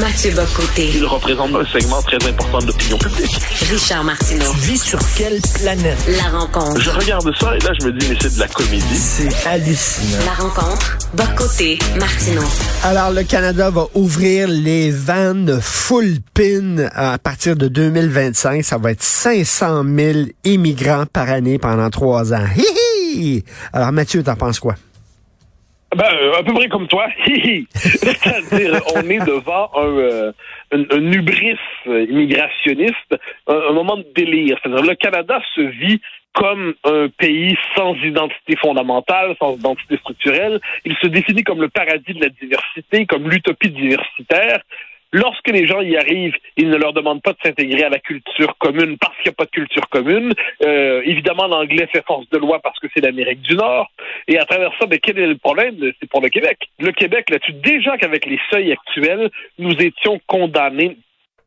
Mathieu Bocoté. Il représente un segment très important de l'opinion publique. Richard Martineau. Tu vis sur quelle planète? La rencontre. Je regarde ça et là, je me dis, mais c'est de la comédie. C'est hallucinant. La rencontre. Bocoté. Martineau. Alors, le Canada va ouvrir les vannes full pin à partir de 2025. Ça va être 500 000 immigrants par année pendant trois ans. Hi hi! Alors, Mathieu, t'en penses quoi? Ben, euh, à peu près comme toi. C'est-à-dire, on est devant un, euh, un, un hubris immigrationniste, un, un moment de délire. C'est-à-dire, le Canada se vit comme un pays sans identité fondamentale, sans identité structurelle. Il se définit comme le paradis de la diversité, comme l'utopie diversitaire. Lorsque les gens y arrivent, ils ne leur demandent pas de s'intégrer à la culture commune parce qu'il n'y a pas de culture commune. Euh, évidemment, l'anglais fait force de loi parce que c'est l'Amérique du Nord. Et à travers ça, ben, quel est le problème? C'est pour le Québec. Le Québec, là-dessus, déjà qu'avec les seuils actuels, nous étions condamnés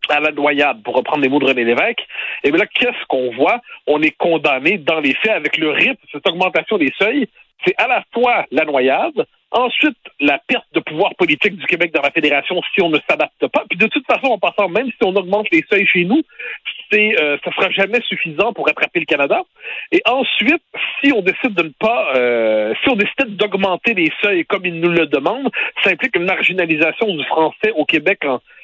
à la noyade, pour reprendre les mots de René Lévesque. Et bien là, qu'est-ce qu'on voit? On est condamné dans les faits avec le rythme, cette augmentation des seuils. C'est à la fois la noyade, ensuite la perte de pouvoir politique du Québec dans la fédération si on ne s'adapte pas. Puis de toute façon, en passant, même si on augmente les seuils chez nous, c'est euh, ça sera jamais suffisant pour attraper le Canada. Et ensuite, si on décide de ne pas, euh, si on décide d'augmenter les seuils comme ils nous le demandent, ça implique une marginalisation du français au Québec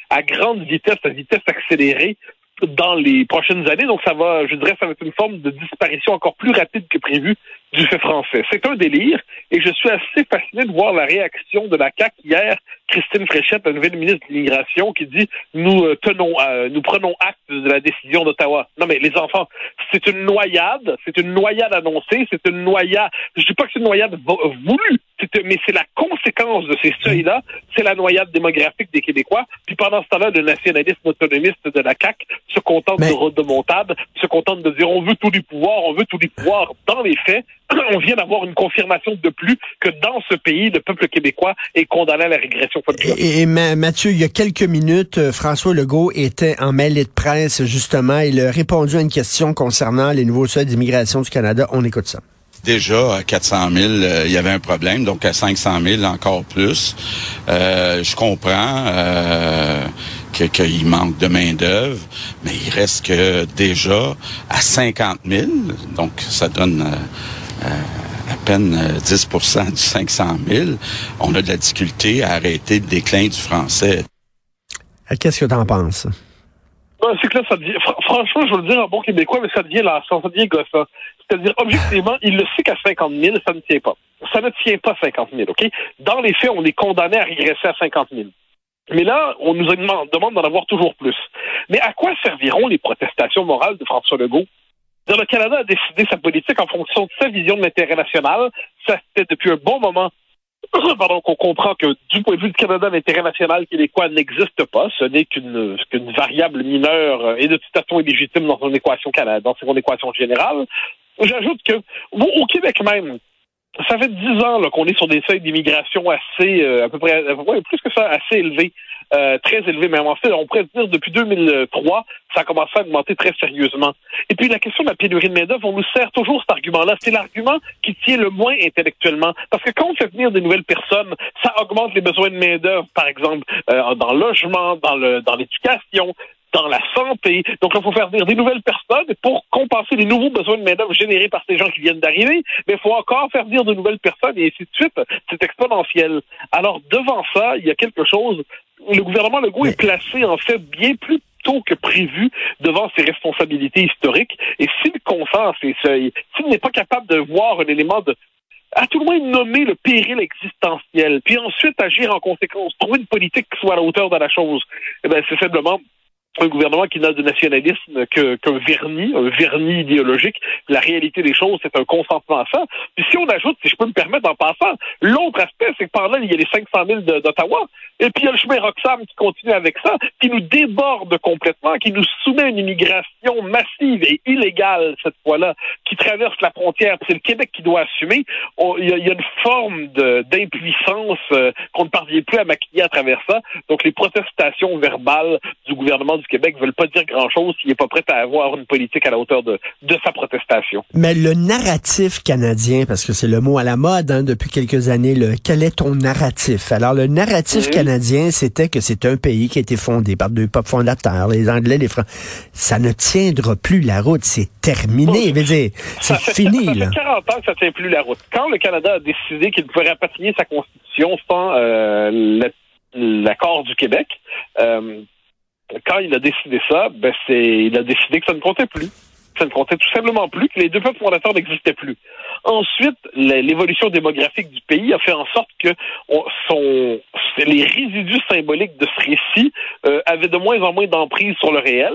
à grande vitesse, à vitesse accélérée dans les prochaines années. Donc, ça va, je dirais, ça va être une forme de disparition encore plus rapide que prévu du fait français. C'est un délire et je suis assez fasciné de voir la réaction de la CAQ hier. Christine Fréchette, la nouvelle ministre de l'Immigration, qui dit nous euh, tenons, euh, nous prenons acte de la décision d'Ottawa. Non, mais les enfants, c'est une noyade, c'est une noyade annoncée, c'est une noyade. Je dis pas que c'est une noyade voulue, mais c'est la conséquence de ces seuils-là, c'est la noyade démographique des Québécois. Puis pendant ce temps-là, le nationalisme autonomiste de la CAQ se contente Mais- de rodomontade, se contente de dire on veut tous les pouvoirs, on veut tous les pouvoirs. Dans les faits, on vient d'avoir une confirmation de plus que dans ce pays, le peuple québécois est condamné à la régression. Et, et Ma- Mathieu, il y a quelques minutes, euh, François Legault était en mêlée de presse, justement. Il a répondu à une question concernant les nouveaux seuils d'immigration du Canada. On écoute ça. Déjà, à 400 000, euh, il y avait un problème. Donc, à 500 000, encore plus. Euh, je comprends euh, que- qu'il manque de main-d'œuvre, mais il reste que déjà à 50 000. Donc, ça donne euh, euh, à peine euh, 10% du 500 000. On a de la difficulté à arrêter le déclin du français. Qu'est-ce que tu en penses? Non, c'est que là, ça devient, fr- franchement, je veux le dire en bon québécois, mais ça devient lassant, ça devient gossant. C'est-à-dire, objectivement, il le sait qu'à 50 000, ça ne tient pas. Ça ne tient pas 50 000, OK? Dans les faits, on est condamné à régresser à 50 000. Mais là, on nous demande d'en avoir toujours plus. Mais à quoi serviront les protestations morales de François Legault? Le Canada a décidé sa politique en fonction de sa vision de l'intérêt national. Ça fait depuis un bon moment pardon, qu'on comprend que du point de vue du Canada, l'intérêt national québécois n'existe pas. Ce n'est qu'une variable mineure euh, et de toute façon illégitime dans son équation dans son équation générale. J'ajoute que au, Québec même, ça fait dix ans qu'on est sur des seuils d'immigration assez, euh, à peu près, à plus que ça, assez élevés, euh, très élevés. Mais en fait, on pourrait dire depuis 2003, ça a commencé à augmenter très sérieusement. Et puis la question de la pénurie de main-d'œuvre, on nous sert toujours cet argument-là. C'est l'argument qui tient le moins intellectuellement. Parce que quand on fait venir des nouvelles personnes, ça augmente les besoins de main-d'œuvre, par exemple, euh, dans le logement, dans le dans l'éducation, dans la santé. Donc, il faut faire venir des nouvelles personnes pour compenser les nouveaux besoins de main-d'œuvre générés par ces gens qui viennent d'arriver. Mais il faut encore faire venir de nouvelles personnes et ainsi de suite. C'est exponentiel. Alors, devant ça, il y a quelque chose. Le gouvernement Legault est placé, en fait, bien plus tôt que prévu devant ses responsabilités historiques. Et s'il consent à ces seuils, s'il n'est pas capable de voir un élément de à tout le moins nommer le péril existentiel, puis ensuite agir en conséquence, trouver une politique qui soit à la hauteur de la chose, eh ben, c'est simplement un gouvernement qui n'a de nationalisme qu'un vernis, un vernis idéologique. La réalité des choses, c'est un consentement à ça. Puis si on ajoute, si je peux me permettre en passant, l'autre aspect, c'est que par là, il y a les 500 000 de- d'Ottawa, et puis il y a le chemin Roxham qui continue avec ça, qui nous déborde complètement, qui nous soumet à une immigration massive et illégale, cette fois-là, qui traverse la frontière. C'est le Québec qui doit assumer. Il y, a- une forme d'impuissance euh, qu'on ne parvient plus à maquiller à travers ça. Donc les protestations verbales du gouvernement du Québec veulent pas dire grand-chose s'il est pas prêt à avoir une politique à la hauteur de, de sa protestation. Mais le narratif canadien, parce que c'est le mot à la mode hein, depuis quelques années, le, quel est ton narratif? Alors, le narratif canadien, c'était que c'est un pays qui a été fondé par deux peuples fondateurs, les Anglais, les Français. Ça ne tiendra plus la route, c'est terminé. Je veux dire, c'est Ça fini, ça là. fait 40 ans que ça tient plus la route. Quand le Canada a décidé qu'il pouvait rapatrier sa constitution sans euh, la- l'accord du Québec, euh, quand il a décidé ça, ben c'est, il a décidé que ça ne comptait plus. Ça ne comptait tout simplement plus, que les deux peuples fondateurs n'existaient plus. Ensuite, l'évolution démographique du pays a fait en sorte que les résidus symboliques de ce récit euh, avaient de moins en moins d'emprise sur le réel.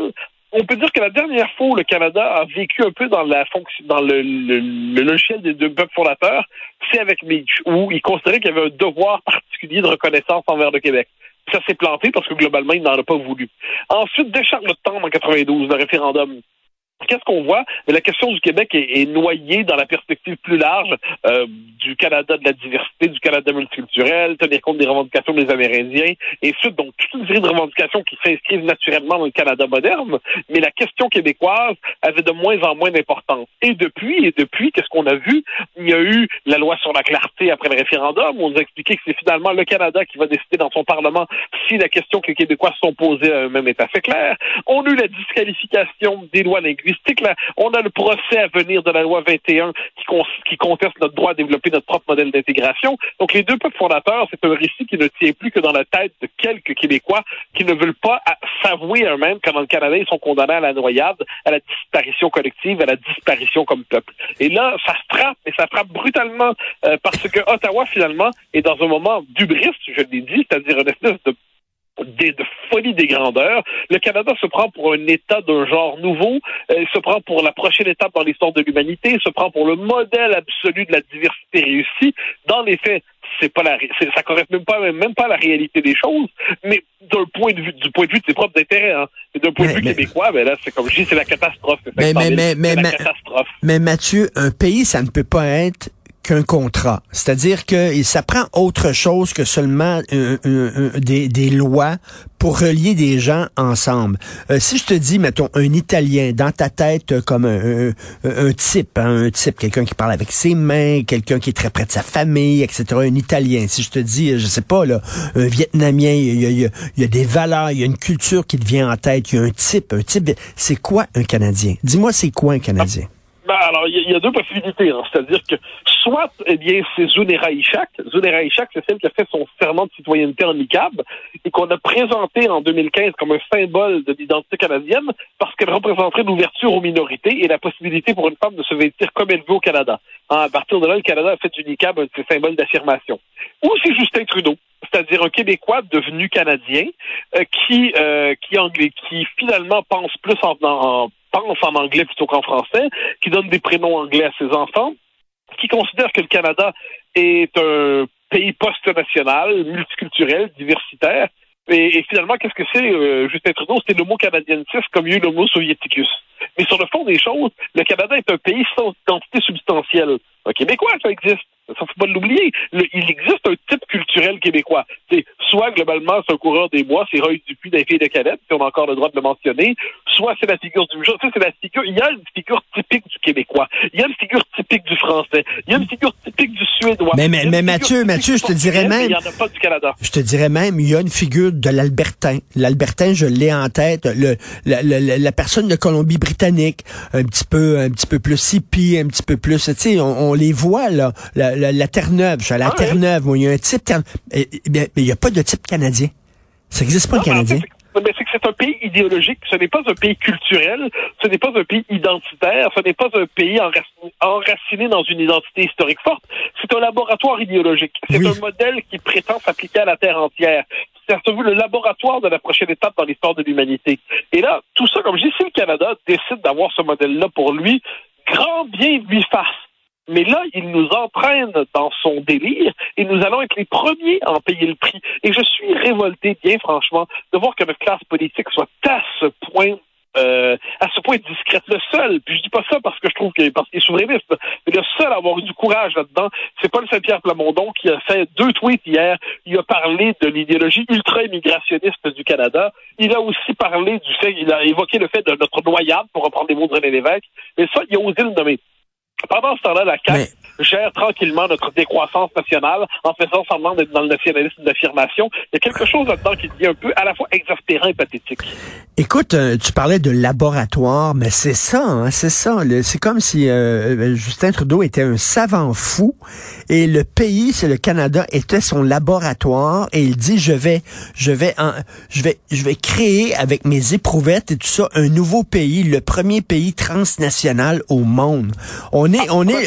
On peut dire que la dernière fois où le Canada a vécu un peu dans la fonction, dans le, le- le logiciel des deux peuples fondateurs, c'est avec Mitch, où il considérait qu'il y avait un devoir particulier de reconnaissance envers le Québec. Ça s'est planté parce que globalement, il n'en a pas voulu. Ensuite, dès Charlottetown en 92, le référendum, Qu'est-ce qu'on voit? La question du Québec est, est noyée dans la perspective plus large euh, du Canada de la diversité, du Canada multiculturel, tenir compte des revendications des Amérindiens, et ensuite, donc, toute une série de revendications qui s'inscrivent naturellement dans le Canada moderne, mais la question québécoise avait de moins en moins d'importance. Et depuis, et depuis, qu'est-ce qu'on a vu? Il y a eu la loi sur la clarté après le référendum, où on nous a expliqué que c'est finalement le Canada qui va décider dans son Parlement si la question que les Québécois se sont posées à eux-mêmes est assez claire. On a eu la disqualification des lois linguistiques. Là. On a le procès à venir de la loi 21 qui, con- qui conteste notre droit à développer notre propre modèle d'intégration. Donc, les deux peuples fondateurs, c'est un récit qui ne tient plus que dans la tête de quelques Québécois qui ne veulent pas s'avouer eux-mêmes que dans le Canada, ils sont condamnés à la noyade, à la disparition collective, à la disparition comme peuple. Et là, ça se frappe, et ça frappe brutalement euh, parce que Ottawa, finalement, est dans un moment d'ubris, je l'ai dit, c'est-à-dire une espèce de des- de folie des grandeurs. Le Canada se prend pour un État d'un genre nouveau, euh, il se prend pour la prochaine étape dans l'histoire de l'humanité, il se prend pour le modèle absolu de la diversité réussie. Dans les faits, c'est pas la, c'est- ça correspond même pas même pas à la réalité des choses, mais d'un point de vue du point de vue de ses propres intérêts, hein. Et d'un point Mais- de vue mais- québécois, ben là, c'est comme je dis, c'est la catastrophe. Mais- 500 000, mais- mais- mais- catastrophe. Mais Mathieu, un pays, ça ne peut pas être qu'un contrat. C'est-à-dire que ça prend autre chose que seulement un- un- un- des, des lois pour relier des gens ensemble. Euh, si je te dis, mettons, un Italien dans ta tête euh, comme un, un- un type, hein, un type, quelqu'un qui parle avec ses mains, quelqu'un qui est très près de sa famille, etc., un Italien. Si je te dis, euh, je sais pas, là, un Vietnamien, il y a, y a- il y a des valeurs, il y a une culture qui te vient en tête, il y a un type, un type. C'est quoi un Canadien? Dis-moi, c'est quoi un Canadien? Ben, alors, il y, a- deux possibilités. hein. C'est-à-dire que soit, eh bien, c'est Zunera Ishak. Zunera Ishak, c'est celle qui a fait son serment de citoyenneté en ICAB et qu'on a présenté en 2015 comme un symbole de l'identité canadienne parce qu'elle représenterait l'ouverture aux minorités et la possibilité pour une femme de se vêtir comme elle veut au Canada. Hein, à partir de là, le Canada a fait du ICAB un symboles d'affirmation. Ou c'est Justin Trudeau, c'est-à-dire un Québécois devenu Canadien euh, qui, euh, qui, anglais, qui finalement pense plus en pense en anglais plutôt qu'en français, qui donne des prénoms anglais à ses enfants, qui considère que le Canada est un pays post-national, multiculturel, diversitaire. Et, finalement, qu'est-ce que c'est, euh, Justin Trudeau? C'est le mot canadiensis comme il y a eu le mot soviéticus. Mais sur le fond des choses, le Canada est un pays sans identité substantielle. Un Québécois, ça existe. Ça, faut pas l'oublier. Il existe un type culturel québécois. Soit, globalement, c'est un coureur des bois, c'est Roy Dupuis d'un filles de Calette, si on a encore le droit de le mentionner. Soit c'est la figure du. Ça, c'est la figure. Il y a une figure typique du Québécois. Il y a une figure typique du Français. Il y a une figure typique du Suédois. Mais- mais- y mais Mathieu, Mathieu, je te dirais même- Il n'y en a pas du Canada. Je te dirais même, il y a une figure de l'Albertain. L'Albertain, je l'ai en tête. Le, la, la- la- la personne de Colombie-Britannique, un petit peu, un petit peu plus hippie, un petit peu plus, tu sais, on, on les voit là. La, la, la Terre-Neuve, je suis à Ah ouais. Terre-Neuve. Il y a un type, mais il n'y a pas de type canadien. Ça n'existe pas, Non, le mais en fait, Canadien. c'est- un pays idéologique, ce n'est pas un pays culturel, ce n'est pas un pays identitaire, ce n'est pas un pays enraciné, enraciné dans une identité historique forte, c'est un laboratoire idéologique. C'est Oui. un modèle qui prétend s'appliquer à la Terre entière. C'est le laboratoire de la prochaine étape dans l'histoire de l'humanité. Et là, tout ça, comme je dis, si le Canada décide d'avoir ce modèle-là pour lui, grand bien lui fasse. Mais là, il nous entraîne dans son délire et nous allons être les premiers à en payer le prix. Et je suis révolté, bien franchement, de voir que notre classe politique soit à ce point euh, à ce point discrète. Le seul, puis je dis pas ça parce que je trouve que parce qu'il est souverainiste, mais le seul à avoir eu du courage là-dedans, c'est Paul Saint-Pierre Plamondon qui a fait deux tweets hier. Il a parlé de l'idéologie ultra-immigrationniste du Canada. Il a aussi parlé du fait, il a évoqué le fait de notre noyade, pour reprendre les mots de René Lévesque. Mais ça, il a osé le nommer. Pendant ce temps-là, la CAQ gère tranquillement notre décroissance nationale en faisant semblant d'être dans le nationalisme d'affirmation. Il y a quelque chose là-dedans qui devient un peu à la fois exaspérant et pathétique. Écoute, euh, tu parlais de laboratoire, mais c'est ça, hein, c'est ça. C'est comme si euh, euh, Justin Trudeau était un savant fou et le pays, c'est le Canada, était son laboratoire et il dit je vais, je vais, en, je vais, je vais créer avec mes éprouvettes et tout ça un nouveau pays, le premier pays transnational au monde. On est, on est,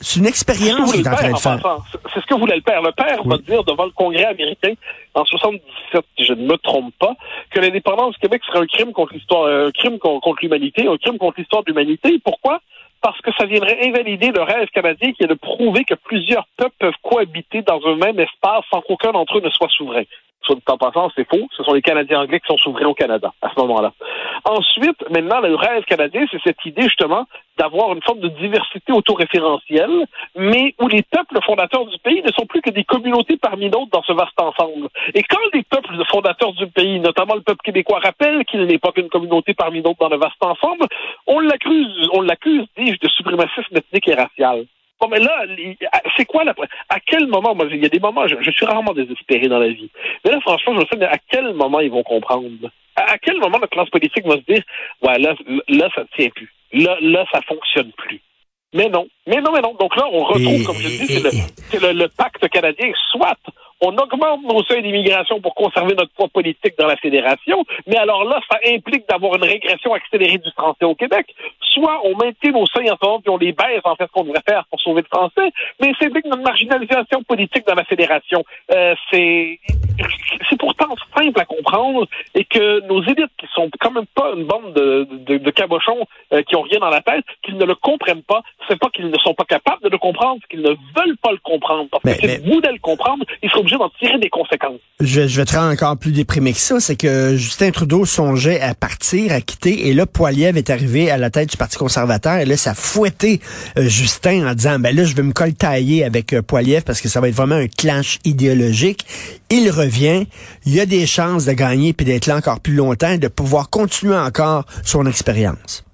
c'est une expérience qu'il est en train de faire. C'est ce que voulait le père. Le père va dire devant le Congrès américain en 77, si je ne me trompe pas, que l'indépendance du Québec serait un crime contre l'histoire, un crime contre l'humanité, un crime contre l'histoire de l'humanité. Pourquoi? Parce que ça viendrait invalider le rêve canadien qui est de prouver que plusieurs peuples peuvent cohabiter dans un même espace sans qu'aucun d'entre eux ne soit souverain. Soit en passant, c'est faux. Ce sont les Canadiens anglais qui sont souverains au Canada à ce moment-là. Ensuite, maintenant, le rêve canadien, c'est cette idée justement d'avoir une forme de diversité autoréférentielle, mais où les peuples fondateurs du pays ne sont plus que des communautés parmi d'autres dans ce vaste ensemble. Et quand les peuples fondateurs du pays, notamment le peuple québécois, rappellent qu'il n'est pas qu'une communauté parmi d'autres dans le vaste ensemble, on l'accuse, on l'accuse, dis-je, de suprémacisme ethnique et racial. Bon, mais là, c'est quoi la... À quel moment, moi, il y a des moments, je, suis rarement désespéré dans la vie. Mais là, franchement, je me sais, à quel moment ils vont comprendre? À, quel moment la classe politique va se dire, ouais, là, là, ça ne tient plus. Là, là, ça fonctionne plus. Mais non. Mais non, mais non. Donc là, on retrouve, comme je dis, c'est le, le, pacte canadien. Soit on augmente nos seuils d'immigration pour conserver notre poids politique dans la fédération, mais alors là, ça implique d'avoir une régression accélérée du français au Québec. Soit on maintient nos seuils en ce moment, puis on les baisse, en fait, ce qu'on devrait faire pour sauver le français, mais c'est implique notre marginalisation politique dans la fédération. Euh, c'est c'est pourtant simple à comprendre et que nos élites, qui sont quand même pas une bande de, de, de cabochons euh, qui ont rien dans la tête, qu'ils ne le comprennent pas, c'est pas qu'ils ne sont pas capables de le comprendre, qu'ils ne veulent pas le comprendre. Parce que si vous voulez le comprendre, ils seront d'en tirer des conséquences. Je, vais te rendre encore plus déprimé que ça, c'est que Justin Trudeau songeait à partir, à quitter, et là, Poiliev est arrivé à la tête du Parti conservateur, et là, ça a euh, Justin en disant, ben là, je vais me coltailler avec euh, Poiliev parce que ça va être vraiment un clash idéologique. Il revient, il a des chances de gagner puis d'être là encore plus longtemps, de pouvoir continuer encore son expérience.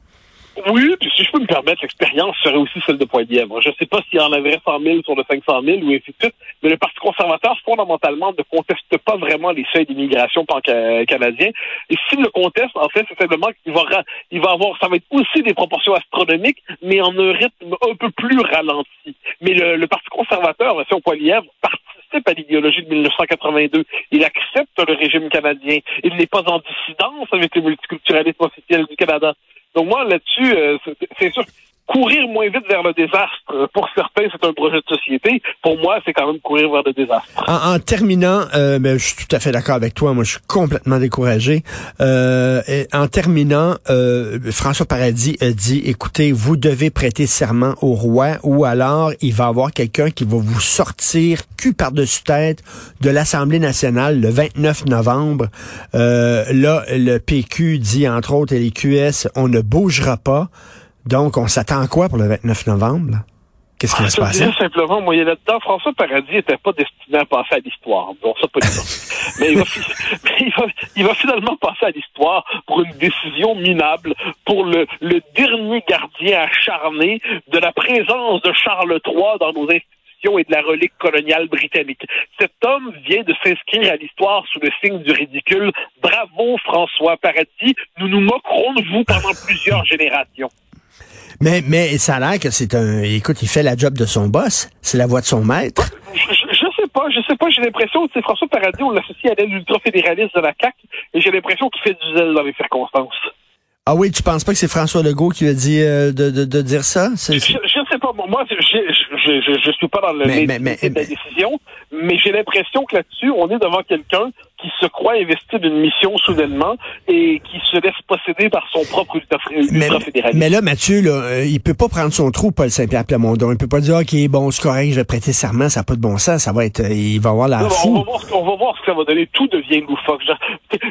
Oui, puis si je peux me permettre, l'expérience serait aussi celle de Poilievre. Je ne sais pas s'il y en avait 100 000 sur le 500 000 ou ainsi de suite, mais le Parti conservateur, fondamentalement, ne conteste pas vraiment les seuils d'immigration pan-canadiens. Et s'il le conteste, en fait, c'est simplement qu'il va, il va avoir, ça va être aussi des proportions astronomiques, mais en un rythme un peu plus ralenti. Mais le, Parti conservateur, M. Poilievre, participe à l'idéologie de 1982. Il accepte le régime canadien. Il n'est pas en dissidence avec le multiculturalisme officiel du Canada. Donc moi, là-dessus, euh, c'est sûr, courir moins vite vers le désastre, pour certains, c'est un projet de société. Pour moi, c'est quand même courir vers le désastre. En, terminant, euh, ben, je suis tout à fait d'accord avec toi. Moi, je suis complètement découragé. Euh, en terminant, euh, François Paradis a dit, écoutez, vous devez prêter serment au roi ou alors il va y avoir quelqu'un qui va vous sortir cul par-dessus tête de l'Assemblée nationale le 29 novembre. Euh, là, le PQ dit, entre autres, et les QS, on ne bougera pas. Donc, on s'attend à quoi pour le 29 novembre? Qu'est-ce qui va se passer? simplement, moi, là-dedans, François Paradis n'était pas destiné à passer à l'histoire. Bon, ça, pas mais, il va, il, va, il va finalement passer à l'histoire pour une décision minable, pour le, le dernier gardien acharné de la présence de Charles III dans nos institutions et de la relique coloniale britannique. Cet homme vient de s'inscrire à l'histoire sous le signe du ridicule. Bravo, François Paradis. Nous nous moquerons de vous pendant plusieurs générations. Mais, mais ça a l'air que c'est un. Écoute, il fait la job de son boss. C'est la voix de son maître. Je, sais pas, je sais pas. J'ai l'impression que c'est François Paradis, on l'associe à l'aile ultra-fédéraliste de la CAQ, et j'ai l'impression qu'il fait du zèle dans les circonstances. Ah oui, tu penses pas que c'est François Legault qui a dit euh, de, de, de, dire ça? Je, je sais pas. Moi, je, je, je, suis pas dans le mais, mais, de la décision, mais j'ai l'impression que là-dessus, on est devant quelqu'un qui se croit investi d'une mission soudainement et qui se laisse posséder par son propre mais, ultra-fédéralisme. Mais là, Mathieu, là, euh, il peut pas prendre son trou, Paul Saint-Pierre Plamondon. Il peut pas dire, OK, bon, c'est correct, je vais prêter serment, ça n'a pas de bon sens, ça va être, euh, il va avoir la Non, fou. on, va voir, ce- on va voir ce que ça va donner. Tout devient loufoque. Genre,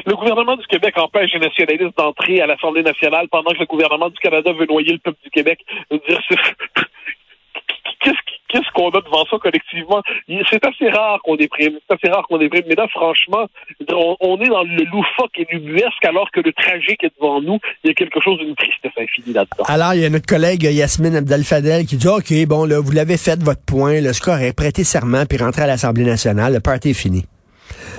le gouvernement du Québec empêche les nationalistes d'entrer à l'Assemblée nationale pendant que le gouvernement du Canada veut noyer le peuple du Québec. Dire, qu'on a devant ça collectivement? C'est assez rare qu'on déprime. C'est assez rare qu'on déprime. Mais là, franchement, on, on est dans le loufoque et l'ubuesque alors que le tragique est devant nous. Il y a quelque chose d'une tristesse infinie là-dedans. Alors, il y a notre collègue Yasmine Abdel-Fadel qui dit, OK, bon, là, vous l'avez fait votre point, le score est prêté serment, puis rentrer à l'Assemblée nationale, le party est fini.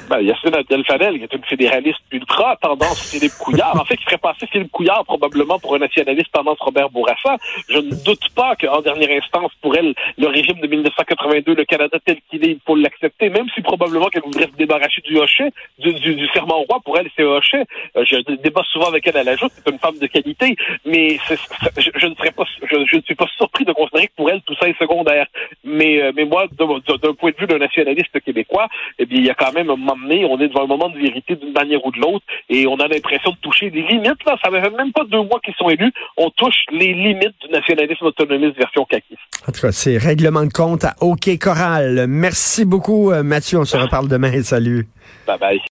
Ben, Yacine Abdel-Fadel, qui est une fédéraliste ultra tendance Philippe Couillard. En fait, qui ferait passer Philippe Couillard probablement pour un nationaliste tendance Robert Bourassa. Je ne doute pas qu'en dernière instance, pour elle, le régime de 1982, le Canada tel qu'il est, il faut l'accepter, même si probablement qu'elle voudrait se débarrasser du hochet, du, serment au roi. Pour elle, c'est hochet. Euh, je débat souvent avec elle à la joute, c'est une femme de qualité, mais je, ne serais pas, je, je ne suis pas surpris de considérer que pour elle, tout ça est secondaire. Mais, euh, mais moi, d'un point de vue d'un nationaliste québécois, eh bien, il y a quand même un moment donné, on est devant un moment de vérité d'une manière ou de l'autre, et on a l'impression de toucher des limites. Là, ça fait même pas deux mois qu'ils sont élus, on touche les limites du nationalisme autonomiste version caquiste. En tout cas, c'est règlement de compte à OK Choral. Merci beaucoup, euh, Mathieu. On se reparle demain. Salut. Bye bye.